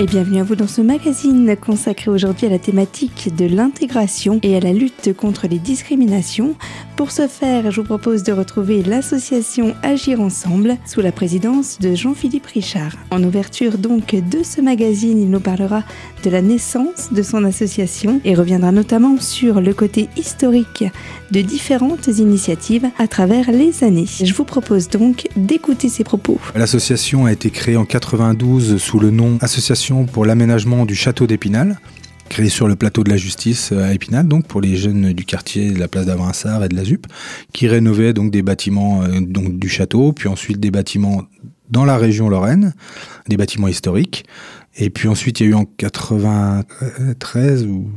Et bienvenue à vous dans ce magazine consacré aujourd'hui à la thématique de l'intégration et à la lutte contre les discriminations. Pour ce faire, je vous propose de retrouver l'association Agir Ensemble sous la présidence de Jean-Philippe Richard. En ouverture donc de ce magazine, il nous parlera de la naissance de son association et reviendra notamment sur le côté historique de différentes initiatives à travers les années. Je vous propose donc d'écouter ses propos. L'association a été créée en 92 sous le nom Association pour l'aménagement du château d'Épinal créée sur le plateau de la justice à Épinal, donc pour les jeunes du quartier de la place d'Avinsard et de la ZUP, qui rénovaient donc des bâtiments euh, donc du château, puis ensuite des bâtiments dans la région Lorraine, des bâtiments historiques. Et puis ensuite, il y a eu en 93 ou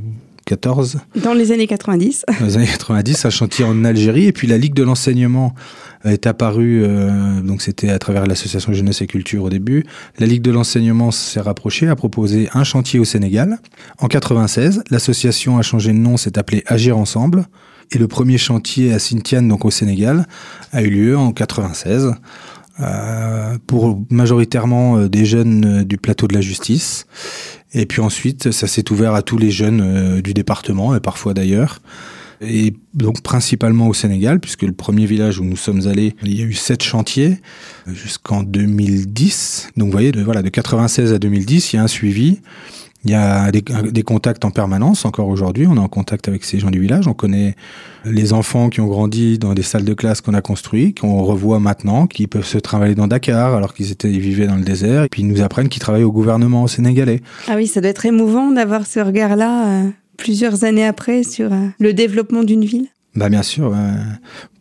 14. Dans les années 90. Dans les années 90, un chantier en Algérie. Et puis la Ligue de l'enseignement est apparue, euh, donc c'était à travers l'association Jeunesse et Culture au début. La Ligue de l'enseignement s'est rapprochée, a proposé un chantier au Sénégal. En 96, l'association a changé de nom, s'est appelée Agir Ensemble. Et le premier chantier à Sintiane, donc au Sénégal, a eu lieu en 96. Euh, pour majoritairement euh, des jeunes du plateau de la justice. Et puis ensuite, ça s'est ouvert à tous les jeunes euh, du département et parfois d'ailleurs. Et donc principalement au Sénégal, puisque le premier village où nous sommes allés, il y a eu sept chantiers jusqu'en 2010. Donc vous voyez, de, voilà, de 96 à 2010, il y a un suivi. Il y a des, contacts en permanence encore aujourd'hui. On est en contact avec ces gens du village. On connaît les enfants qui ont grandi dans des salles de classe qu'on a construites, qu'on revoit maintenant, qui peuvent se travailler dans Dakar alors qu'ils étaient vivaient dans le désert. Et puis ils nous apprennent qu'ils travaillent au gouvernement sénégalais. Ah oui, ça doit être émouvant d'avoir ce regard-là euh, plusieurs années après sur euh, le développement d'une ville? Bah bien sûr. Euh,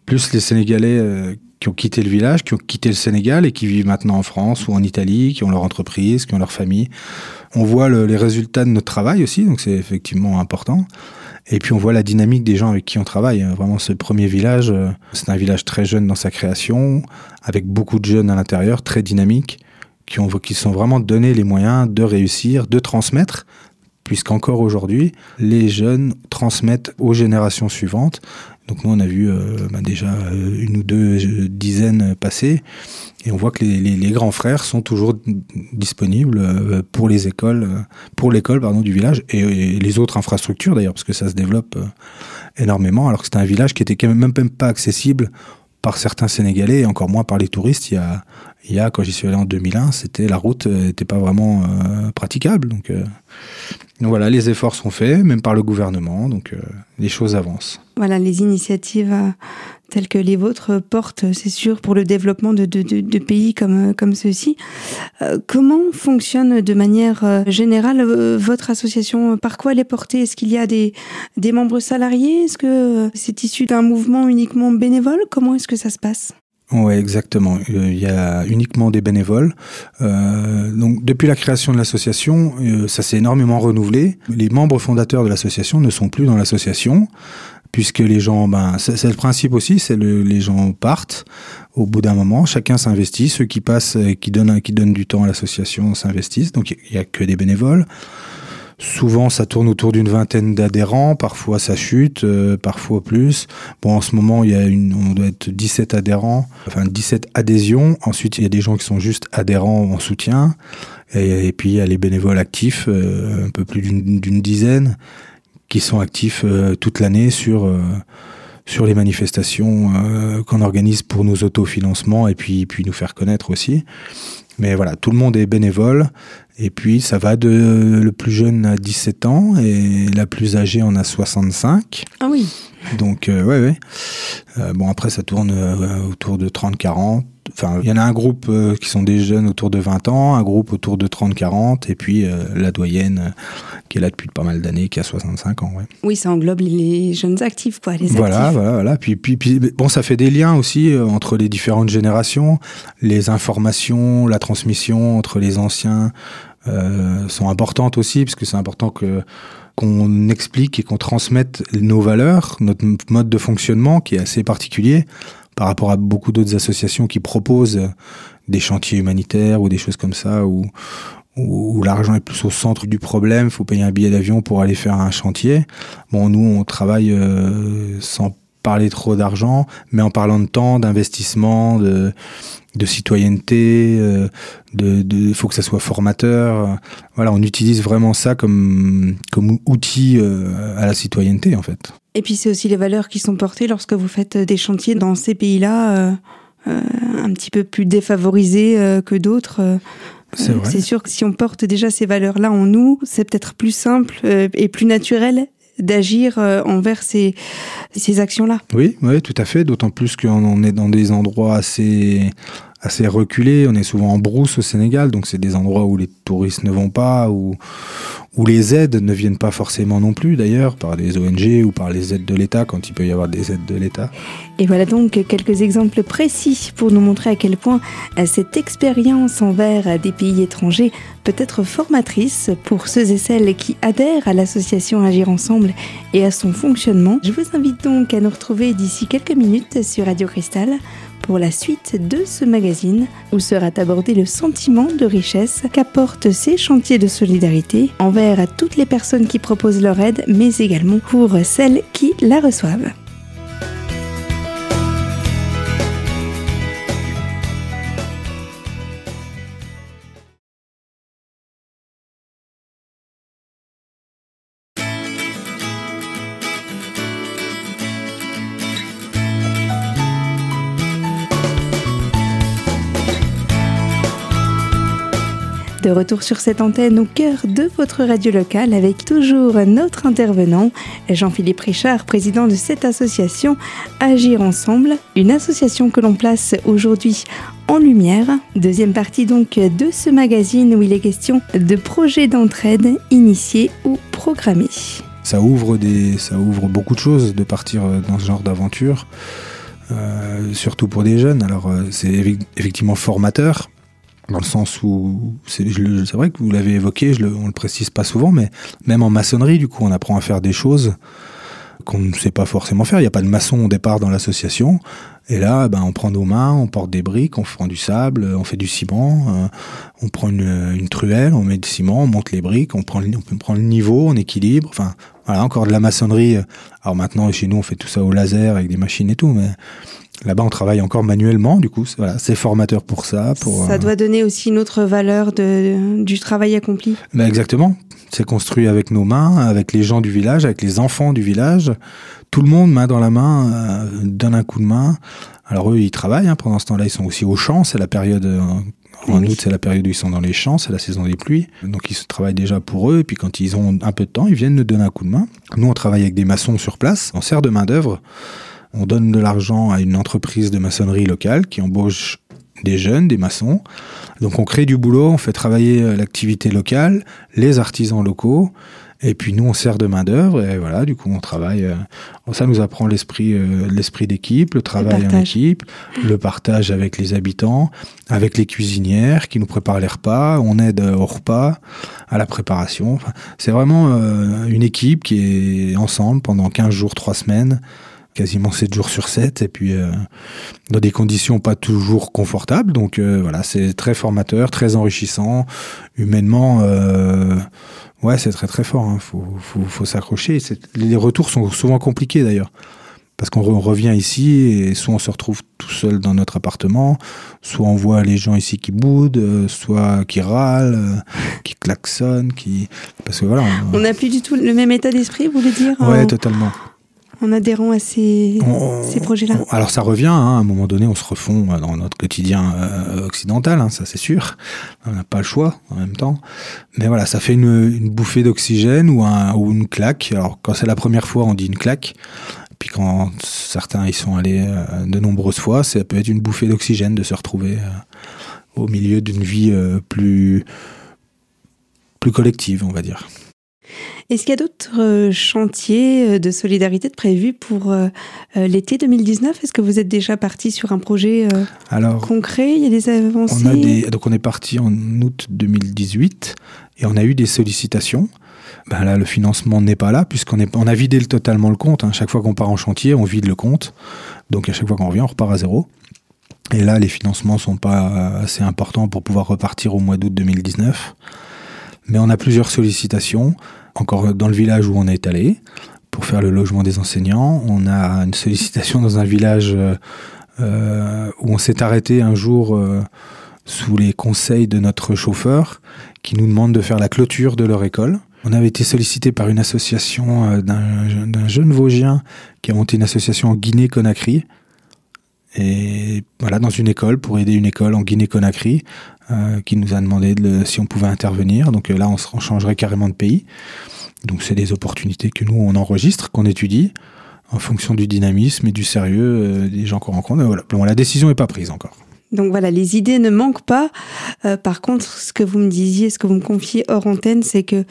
plus les Sénégalais euh, qui ont quitté le village, qui ont quitté le Sénégal et qui vivent maintenant en France ou en Italie, qui ont leur entreprise, qui ont leur famille. On voit le, les résultats de notre travail aussi, donc c'est effectivement important. Et puis on voit la dynamique des gens avec qui on travaille. Vraiment, ce premier village, c'est un village très jeune dans sa création, avec beaucoup de jeunes à l'intérieur, très dynamiques, qui ont qui sont vraiment donné les moyens de réussir, de transmettre, puisqu'encore aujourd'hui, les jeunes transmettent aux générations suivantes. Donc nous, on a vu euh, bah déjà une ou deux dizaines passer, et on voit que les, grands frères sont toujours disponibles euh, pour les écoles, pour l'école pardon du village et, les autres infrastructures d'ailleurs, parce que ça se développe euh, énormément. Alors que c'était un village qui était quand même, même pas accessible par certains Sénégalais et encore moins par les touristes. Il y a, il y a quand j'y suis allé en 2001, c'était la route n'était pas vraiment euh, praticable. Donc, euh, donc, voilà, les efforts sont faits, même par le gouvernement. Donc euh, les choses avancent. Voilà, les initiatives telles que les vôtres portent, c'est sûr, pour le développement de, de, de, pays comme, comme ceux-ci. Euh, comment fonctionne de manière générale euh, votre association? Par quoi elle est portée? Est-ce qu'il y a des, des membres salariés? Est-ce que c'est issu d'un mouvement uniquement bénévole? Comment est-ce que ça se passe? Oui, exactement. Il y a uniquement des bénévoles. Euh, donc, depuis la création de l'association, euh, ça s'est énormément renouvelé. Les membres fondateurs de l'association ne sont plus dans l'association, puisque les gens, ben, c'est le principe aussi, c'est le, les gens partent au bout d'un moment. Chacun s'investit. Ceux qui passent, qui qui donnent du temps à l'association s'investissent. Donc, il y a que des bénévoles. Souvent, ça tourne autour d'une vingtaine d'adhérents. Parfois, ça chute, euh, parfois plus. Bon, en ce moment, il y a une, on doit être 17 adhérents, enfin 17 adhésions. Ensuite, il y a des gens qui sont juste adhérents en soutien. Et, puis, il y a les bénévoles actifs, euh, un peu plus d'une dizaine, qui sont actifs euh, toute l'année sur sur les manifestations qu'on organise pour nos autofinancements et puis puis nous faire connaître aussi. Mais voilà, tout le monde est bénévole. Et puis, ça va de le plus jeune à 17 ans et la plus âgée en a 65. Ah oui. Donc, euh, ouais, ouais. Euh, bon, après, ça tourne euh, autour de 30-40. Enfin, il y en a un groupe euh, qui sont des jeunes autour de 20 ans, un groupe autour de 30-40, et puis euh, la doyenne qui est là depuis pas mal d'années, qui a 65 ans. Ouais. Oui, ça englobe les jeunes actifs, quoi, les voilà, actifs. Voilà, voilà. Puis, puis, puis, bon, ça fait des liens aussi euh, entre les différentes générations, les informations, la transmission entre les anciens euh, sont importantes aussi, parce que c'est important que qu'on explique et qu'on transmette nos valeurs, notre mode de fonctionnement qui est assez particulier par rapport à beaucoup d'autres associations qui proposent des chantiers humanitaires ou des choses comme ça où, où l'argent est plus au centre du problème, faut payer un billet d'avion pour aller faire un chantier. Bon, nous, on travaille euh, sans parler trop d'argent, mais en parlant de temps, d'investissement, de, de citoyenneté, euh, de, de, faut que ça soit formateur. Voilà, on utilise vraiment ça comme, comme outil euh, à la citoyenneté en fait. Et puis c'est aussi les valeurs qui sont portées lorsque vous faites des chantiers dans ces pays-là, euh, euh un petit peu plus défavorisés euh, que d'autres. Euh, c'est sûr que si on porte déjà ces valeurs-là en nous, c'est peut-être plus simple et plus naturel d'agir envers ces, ces actions-là. Oui, oui, tout à fait. D'autant plus qu'on est dans des endroits assez assez reculé. On est souvent en brousse au Sénégal, donc c'est des endroits où les touristes ne vont pas, où, où les aides ne viennent pas forcément non plus d'ailleurs, par des ONG ou par les aides de l'État, quand il peut y avoir des aides de l'État. Et voilà donc quelques exemples précis pour nous montrer à quel point cette expérience envers des pays étrangers peut être formatrice pour ceux et celles qui adhèrent à l'association Agir Ensemble et à son fonctionnement. Je vous invite donc à nous retrouver d'ici quelques minutes sur Radio Cristal pour la suite de ce magazine où sera abordé le sentiment de richesse qu'apportent ces chantiers de solidarité envers toutes les personnes qui proposent leur aide, mais également pour celles qui la reçoivent. De retour sur cette antenne au cœur de votre radio locale avec toujours notre intervenant, Jean-Philippe Richard, président de cette association Agir Ensemble, une association que l'on place aujourd'hui en lumière. Deuxième partie donc de ce magazine où il est question de projets d'entraide initiés ou programmés. Ça ouvre, beaucoup de choses de partir dans ce genre d'aventure. Euh, surtout pour des jeunes. Alors euh, c'est effectivement formateur, dans le sens où c'est vrai que vous l'avez évoqué, je le, on le précise pas souvent, mais même en maçonnerie, du coup, on apprend à faire des choses qu'on ne sait pas forcément faire. Il n'y a pas de maçon au départ dans l'association. Et là, ben, on prend nos mains, on porte des briques, on prend du sable, on fait du ciment, euh, on prend une, une, truelle, on met du ciment, on monte les briques, on prend, on prend le niveau, on équilibre. Enfin, voilà, encore de la maçonnerie. Alors maintenant, chez nous, on fait tout ça au laser avec des machines et tout, mais Là-bas, on travaille encore manuellement, du coup, voilà, c'est formateur pour ça. Pour, ça euh, doit donner aussi une autre valeur de, du travail accompli. Ben exactement. C'est construit avec nos mains, avec les gens du village, avec les enfants du village. Tout le monde, main dans la main, euh, donne un coup de main. Alors eux, ils travaillent. Hein. Pendant ce temps-là, ils sont aussi au champ. C'est la période euh, en août, c'est la période où ils sont dans les champs, c'est la saison des pluies. Donc ils se travaillent déjà pour eux. Et puis quand ils ont un peu de temps, ils viennent nous donner un coup de main. Nous, on travaille avec des maçons sur place. On sert de main d'œuvre on donne de l'argent à une entreprise de maçonnerie locale qui embauche des jeunes, des maçons. Donc on crée du boulot, on fait travailler euh, l'activité locale, les artisans locaux, et puis nous on sert de main d'œuvre et voilà, du coup on travaille. Euh, ça nous apprend l'esprit, euh, l'esprit d'équipe, le travail en équipe, le partage avec les habitants, avec les cuisinières qui nous préparent les repas. On aide au repas, à la préparation. Enfin, c'est vraiment une équipe qui est ensemble pendant 15 jours, 3 semaines quasiment 7 jours sur 7 et puis euh, dans des conditions pas toujours confortables. Donc euh, voilà c'est très formateur très enrichissant. Humainement euh, ouais c'est très très fort hein. faut, faut, faut s'accrocher. Les retours sont souvent compliqués d'ailleurs. Parce qu'on revient ici et soit on se retrouve tout seul dans notre appartement, soit on voit les gens ici qui boudent, soit qui râlent, qui klaxonnent, qui parce que voilà. On n'a plus du tout le même état d'esprit, vous voulez dire Ouais, totalement en adhérant à ces, ces projets-là Alors ça revient, hein, à un moment donné, on se refond euh, dans notre quotidien euh, occidental, hein, ça c'est sûr. On n'a pas le choix en même temps. Mais voilà, ça fait une, une bouffée d'oxygène ou, un, ou une claque. Alors quand c'est la première fois, on dit une claque. Puis quand certains y sont allés euh, de nombreuses fois, ça peut être une bouffée d'oxygène de se retrouver euh, au milieu d'une vie plus, plus collective, on va dire. Est-ce qu'il y a d'autres euh, chantiers euh, de solidarité prévus pour euh, l'été 2019 Est-ce que vous êtes déjà parti sur un projet Alors, concret? Il y a des avancées? on a des, Donc on est parti en août 2018 et on a eu des sollicitations. Ben là, le financement n'est pas là puisqu'on est, on a vidé totalement le compte. Hein. Chaque fois qu'on part en chantier, on vide le compte. Donc à chaque fois qu'on revient, on repart à zéro. Et là, les financements sont pas assez importants pour pouvoir repartir au mois d'août 2019. Mais on a plusieurs sollicitations encore dans le village où on est allé pour faire le logement des enseignants. On a une sollicitation dans un village euh, où on s'est arrêté un jour sous les conseils de notre chauffeur qui nous demande de faire la clôture de leur école. On avait été sollicité par une association d'un jeune Vosgien qui a monté une association en Guinée-Conakry. Et voilà, dans une école, pour aider une école en Guinée-Conakry, euh, qui nous a demandé de, si on pouvait intervenir. Donc euh, là, on, on changerait carrément de pays. Donc c'est des opportunités que nous, on enregistre, qu'on étudie, en fonction du dynamisme et du sérieux euh, des gens qu'on rencontre. Voilà. Bon, la décision n'est pas prise encore. Donc voilà, les idées ne manquent pas. Euh, par contre, ce que vous me disiez, ce que vous me confiez hors antenne, c'est que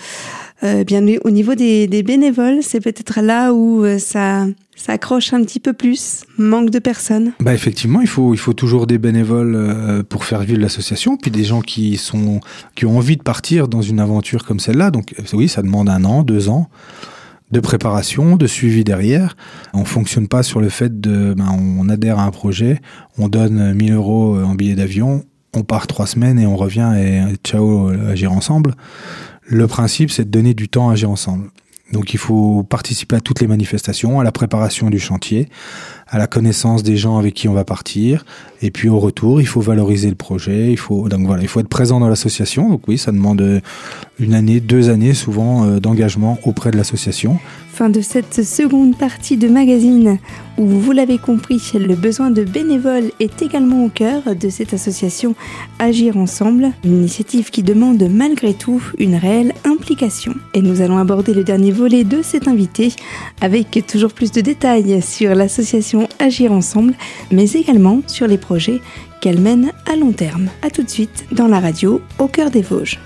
euh, bien au niveau des, bénévoles, c'est peut-être là où euh, ça, ça accroche un petit peu plus, manque de personnes. Bah effectivement, il faut toujours des bénévoles pour faire vivre l'association, puis des gens qui sont qui ont envie de partir dans une aventure comme celle-là. Donc oui, ça demande un an, deux ans de préparation, de suivi derrière. On fonctionne pas sur le fait de, ben, on adhère à un projet, on donne 1000 euros en billet d'avion, on part trois semaines et on revient et ciao, agir ensemble. Le principe, c'est de donner du temps à agir ensemble. Donc il faut participer à toutes les manifestations, à la préparation du chantier, à la connaissance des gens avec qui on va partir, et puis au retour, il faut valoriser le projet, il faut donc voilà, il faut être présent dans l'association. Donc oui, ça demande une année, deux années souvent euh, d'engagement auprès de l'association. Fin de cette seconde partie de magazine où vous l'avez compris, le besoin de bénévoles est également au cœur de cette association Agir Ensemble, une initiative qui demande malgré tout une réelle implication. Et nous allons aborder le dernier volet de cet invité avec toujours plus de détails sur l'association Agir Ensemble, mais également sur les projets qu'elle mène à long terme. A tout de suite dans la radio au cœur des Vosges.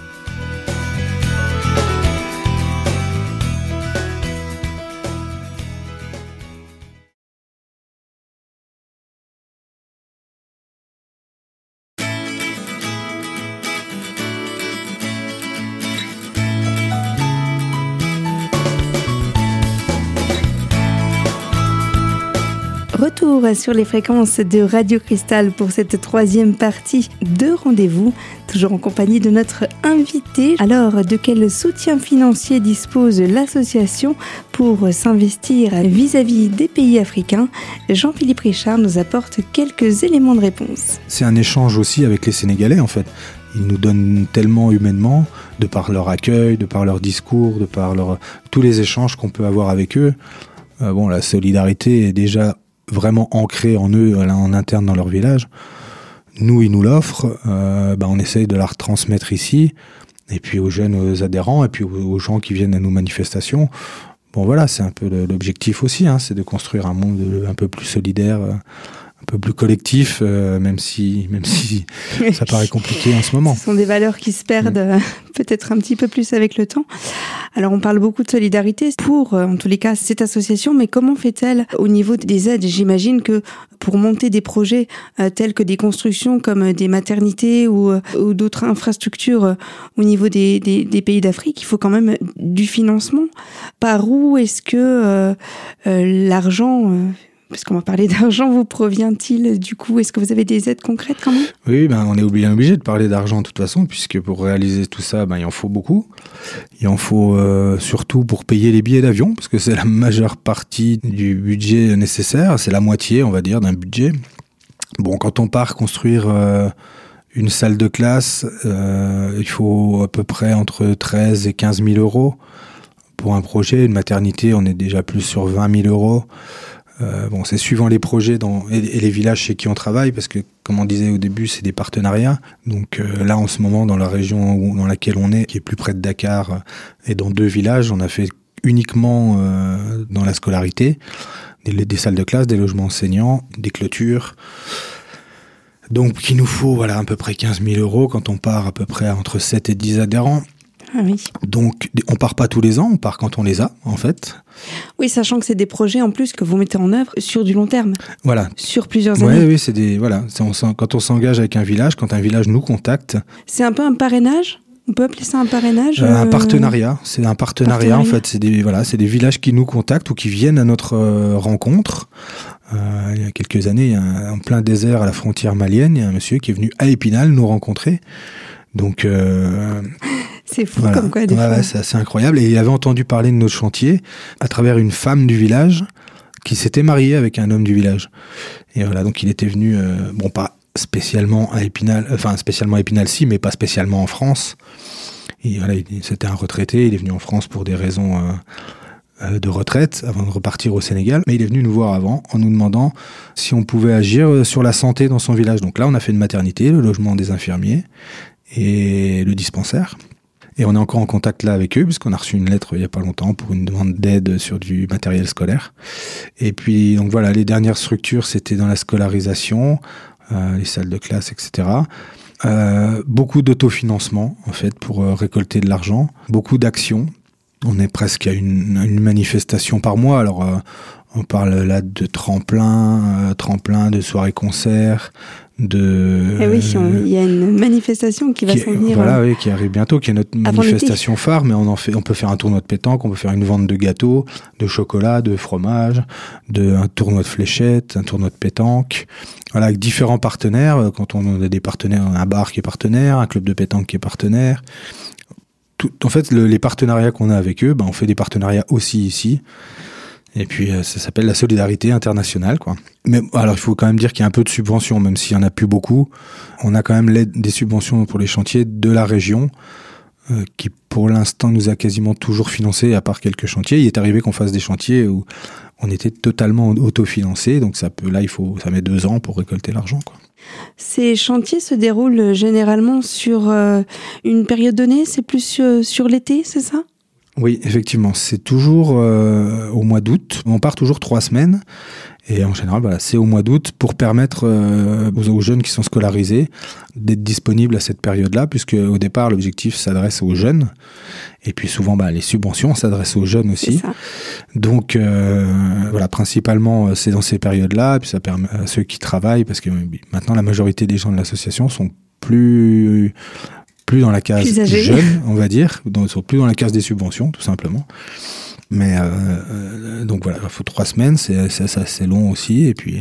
Sur les fréquences de Radio Cristal pour cette troisième partie de rendez-vous, toujours en compagnie de notre invité. Alors, de quel soutien financier dispose l'association pour s'investir vis-à-vis des pays africains? Jean-Philippe Richard nous apporte quelques éléments de réponse. C'est un échange aussi avec les Sénégalais en fait. Ils nous donnent tellement humainement, de par leur accueil, de par leur discours, de par tous les échanges qu'on peut avoir avec eux. Euh, bon, la solidarité est déjà vraiment ancrée en eux, en interne dans leur village. Nous, ils nous l'offrent, euh, bah, on essaye de la retransmettre ici, et puis aux jeunes adhérents, et puis aux, gens qui viennent à nos manifestations. Bon voilà, c'est un peu l'objectif aussi, hein, c'est de construire un monde un peu plus solidaire, un peu plus collectif, euh, même si, même si ça paraît compliqué en ce moment. Ce sont des valeurs qui se perdent mm. euh, peut-être un petit peu plus avec le temps. Alors on parle beaucoup de solidarité pour, euh, en tous les cas, cette association, mais comment fait-elle au niveau des aides? J'imagine que pour monter des projets tels que des constructions comme des maternités ou, ou d'autres infrastructures au niveau des, des, des pays d'Afrique, il faut quand même du financement. Par où est-ce que l'argent parce qu'on va parler d'argent, vous provient-il du coup? Est-ce que vous avez des aides concrètes quand même? Oui, ben, on est obligé de parler d'argent de toute façon, puisque pour réaliser tout ça, ben, il en faut beaucoup. Il en faut euh, surtout pour payer les billets d'avion, parce que c'est la majeure partie du budget nécessaire, c'est la moitié, on va dire, d'un budget. Bon, quand on part construire euh, une salle de classe, euh, il faut à peu près entre 13 et 15 000 euros pour un projet. Une maternité, on est déjà plus sur 20 000 euros. Euh, bon, c'est suivant les projets dans, et, les villages chez qui on travaille, parce que, comme on disait au début, c'est des partenariats. Donc euh, là, en ce moment, dans la région dans laquelle on est, qui est plus près de Dakar, euh, et dans deux villages, on a fait uniquement dans la scolarité, des, des, salles de classe, des logements enseignants, des clôtures. Donc, il nous faut voilà à peu près 15 000 euros quand on part à peu près entre 7 et 10 adhérents. Ah oui. Donc, on part pas tous les ans, on part quand on les a, en fait. Oui, sachant que c'est des projets en plus que vous mettez en œuvre sur du long terme. Voilà. Sur plusieurs années. Oui, oui, c'est des voilà. On, quand on s'engage avec un village, quand un village nous contacte. C'est un peu un parrainage? On peut appeler ça un parrainage euh, Un euh, partenariat. C'est un partenariat, en fait. C'est des voilà, c'est des villages qui nous contactent ou qui viennent à notre euh, rencontre. il y a quelques années, en plein désert à la frontière malienne, il y a un monsieur qui est venu à Épinal nous rencontrer. Donc c'est fou comme quoi. Des ouais, c'est assez incroyable. Et il avait entendu parler de notre chantier à travers une femme du village qui s'était marié avec un homme du village. Et voilà, donc il était venu, euh, bon, pas spécialement à Épinal, enfin spécialement à Épinal, si, mais pas spécialement en France. Et voilà, c'était un retraité, il est venu en France pour des raisons euh, euh, de retraite avant de repartir au Sénégal. Mais il est venu nous voir avant en nous demandant si on pouvait agir sur la santé dans son village. Donc là, on a fait une maternité, le logement des infirmiers et le dispensaire. Et on est encore en contact là avec eux, puisqu'on a reçu une lettre il n'y a pas longtemps pour une demande d'aide sur du matériel scolaire. Et puis, donc voilà, les dernières structures, c'était dans la scolarisation, euh, les salles de classe, etc. Euh, beaucoup d'autofinancement, en fait, pour euh, récolter de l'argent. Beaucoup d'actions. On est presque à une, une manifestation par mois. Alors, on parle là de tremplin, euh, tremplin, de soirées-concerts, de. Eh oui, il y a une manifestation qui va s'en venir. Voilà, euh, oui, qui arrive bientôt, qui est notre manifestation phare, mais on en fait, on peut faire un tournoi de pétanque, on peut faire une vente de gâteaux, de chocolat, de fromage, de un tournoi de fléchettes, un tournoi de pétanque. Voilà, avec différents partenaires. Euh, quand on a des partenaires, un bar qui est partenaire, un club de pétanque qui est partenaire. Tout, en fait, le, les partenariats qu'on a avec eux, ben, on fait des partenariats aussi ici. Et puis euh, ça s'appelle la solidarité internationale, quoi. Mais alors il faut quand même dire qu'il y a un peu de subventions, même s'il y en a plus beaucoup. On a quand même l'aide des subventions pour les chantiers de la région, euh, qui pour l'instant nous a quasiment toujours financé, à part quelques chantiers. Il est arrivé qu'on fasse des chantiers où on était totalement autofinancé, donc ça peut là il faut ça met deux ans pour récolter l'argent, quoi. Ces chantiers se déroulent généralement sur euh, une période donnée, c'est plus sur l'été, c'est ça? Oui, effectivement, c'est toujours euh, au mois d'août. On part toujours trois semaines. Et en général, voilà, c'est au mois d'août pour permettre euh, aux, aux, jeunes qui sont scolarisés d'être disponibles à cette période-là, puisque au départ, l'objectif s'adresse aux jeunes. Et puis souvent, bah, les subventions s'adressent aux jeunes aussi. Donc, euh, voilà, principalement, c'est dans ces périodes-là. Puis ça permet à ceux qui travaillent, parce que maintenant, la majorité des gens de l'association sont plus plus dans la case jeune, on va dire, dans, sont plus dans la case des subventions, tout simplement. Mais euh, euh, donc voilà, il faut trois semaines, c'est assez long aussi, et puis.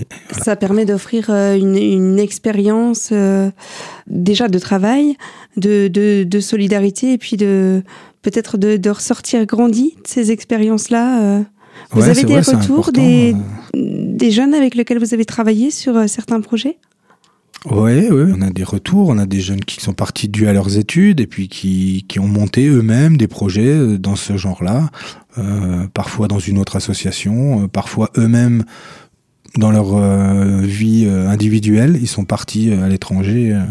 Et voilà. Ça permet d'offrir euh, une, une expérience euh, déjà de travail, de, de, de, solidarité, et puis de peut-être de, de, ressortir grandi de ces expériences-là. Euh. Vous ouais, avez des vrai, retours des, des jeunes avec lesquels vous avez travaillé sur certains projets? Oui, oui, on a des retours, on a des jeunes qui sont partis dû à leurs études et puis qui, qui ont monté eux-mêmes des projets euh, dans ce genre-là, euh, parfois dans une autre association, euh, parfois eux-mêmes dans leur euh, vie euh, individuelle, ils sont partis à l'étranger euh,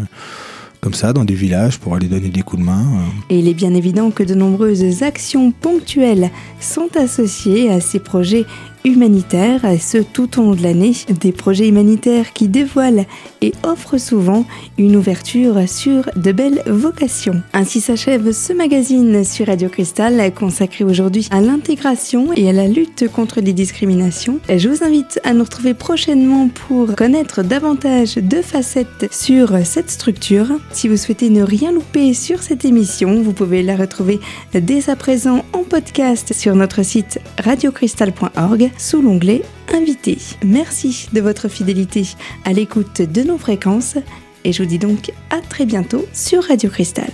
comme ça, dans des villages pour aller donner des coups de main. Et il est bien évident que de nombreuses actions ponctuelles sont associées à ces projets humanitaires, et ce tout au long de l'année, des projets humanitaires qui dévoilent et offrent souvent une ouverture sur de belles vocations. Ainsi s'achève ce magazine sur Radio Cristal consacré aujourd'hui à l'intégration et à la lutte contre les discriminations. Je vous invite à nous retrouver prochainement pour connaître davantage de facettes sur cette structure. Si vous souhaitez ne rien louper sur cette émission, vous pouvez la retrouver dès à présent en podcast sur notre site radiocristal.org sous l'onglet Invité. Merci de votre fidélité à l'écoute de nos fréquences et je vous dis donc à très bientôt sur Radio Cristal.